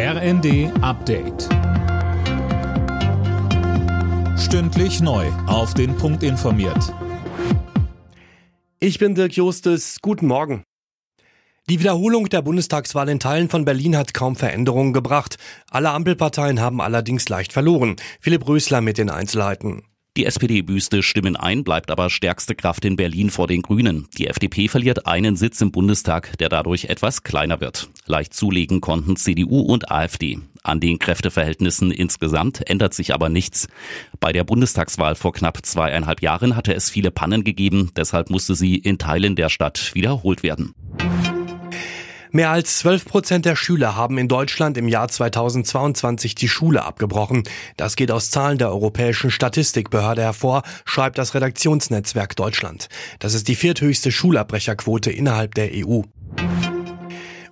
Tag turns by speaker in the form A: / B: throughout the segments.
A: RND Update. Stündlich neu. Auf den Punkt informiert.
B: Ich bin Dirk Justes. Guten Morgen. Die Wiederholung der Bundestagswahl in Teilen von Berlin hat kaum Veränderungen gebracht. Alle Ampelparteien haben allerdings leicht verloren. Philipp Rösler mit den Einzelheiten.
C: Die SPD büßte Stimmen ein, bleibt aber stärkste Kraft in Berlin vor den Grünen. Die FDP verliert einen Sitz im Bundestag, der dadurch etwas kleiner wird. Leicht zulegen konnten CDU und AfD. An den Kräfteverhältnissen insgesamt ändert sich aber nichts. Bei der Bundestagswahl vor knapp zweieinhalb Jahren hatte es viele Pannen gegeben, deshalb musste sie in Teilen der Stadt wiederholt werden.
B: Mehr als 12 Prozent der Schüler haben in Deutschland im Jahr 2022 die Schule abgebrochen. Das geht aus Zahlen der Europäischen Statistikbehörde hervor, schreibt das Redaktionsnetzwerk Deutschland. Das ist die vierthöchste Schulabbrecherquote innerhalb der EU.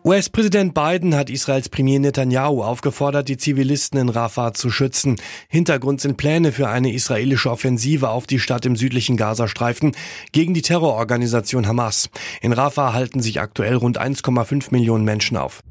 B: US-Präsident Biden hat Israels Premier Netanyahu aufgefordert, die Zivilisten in Rafah zu schützen. Hintergrund sind Pläne für eine israelische Offensive auf die Stadt im südlichen Gazastreifen gegen die Terrororganisation Hamas. In Rafah halten sich aktuell rund 1,5 Millionen Menschen auf.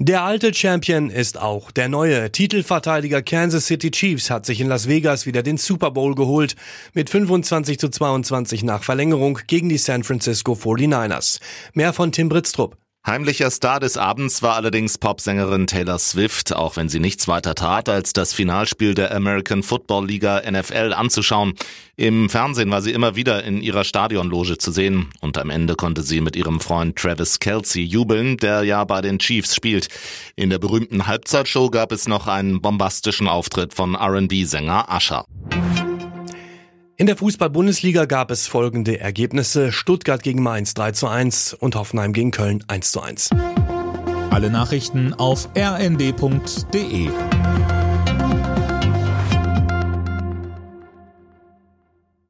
B: Der alte Champion ist auch der neue. Titelverteidiger Kansas City Chiefs hat sich in Las Vegas wieder den Super Bowl geholt. Mit 25 zu 22 nach Verlängerung gegen die San Francisco 49ers. Mehr von Tim Britztrup.
D: Heimlicher Star des Abends war allerdings Popsängerin Taylor Swift, auch wenn sie nichts weiter tat, als das Finalspiel der American Football Liga NFL anzuschauen. Im Fernsehen war sie immer wieder in ihrer Stadionloge zu sehen und am Ende konnte sie mit ihrem Freund Travis Kelsey jubeln, der ja bei den Chiefs spielt. In der berühmten Halbzeitshow gab es noch einen bombastischen Auftritt von R&B-Sänger Usher.
B: In der Fußball-Bundesliga gab es folgende Ergebnisse. Stuttgart gegen Mainz 3 zu 1 und Hoffenheim gegen Köln 1 zu 1.
A: Alle Nachrichten auf rnd.de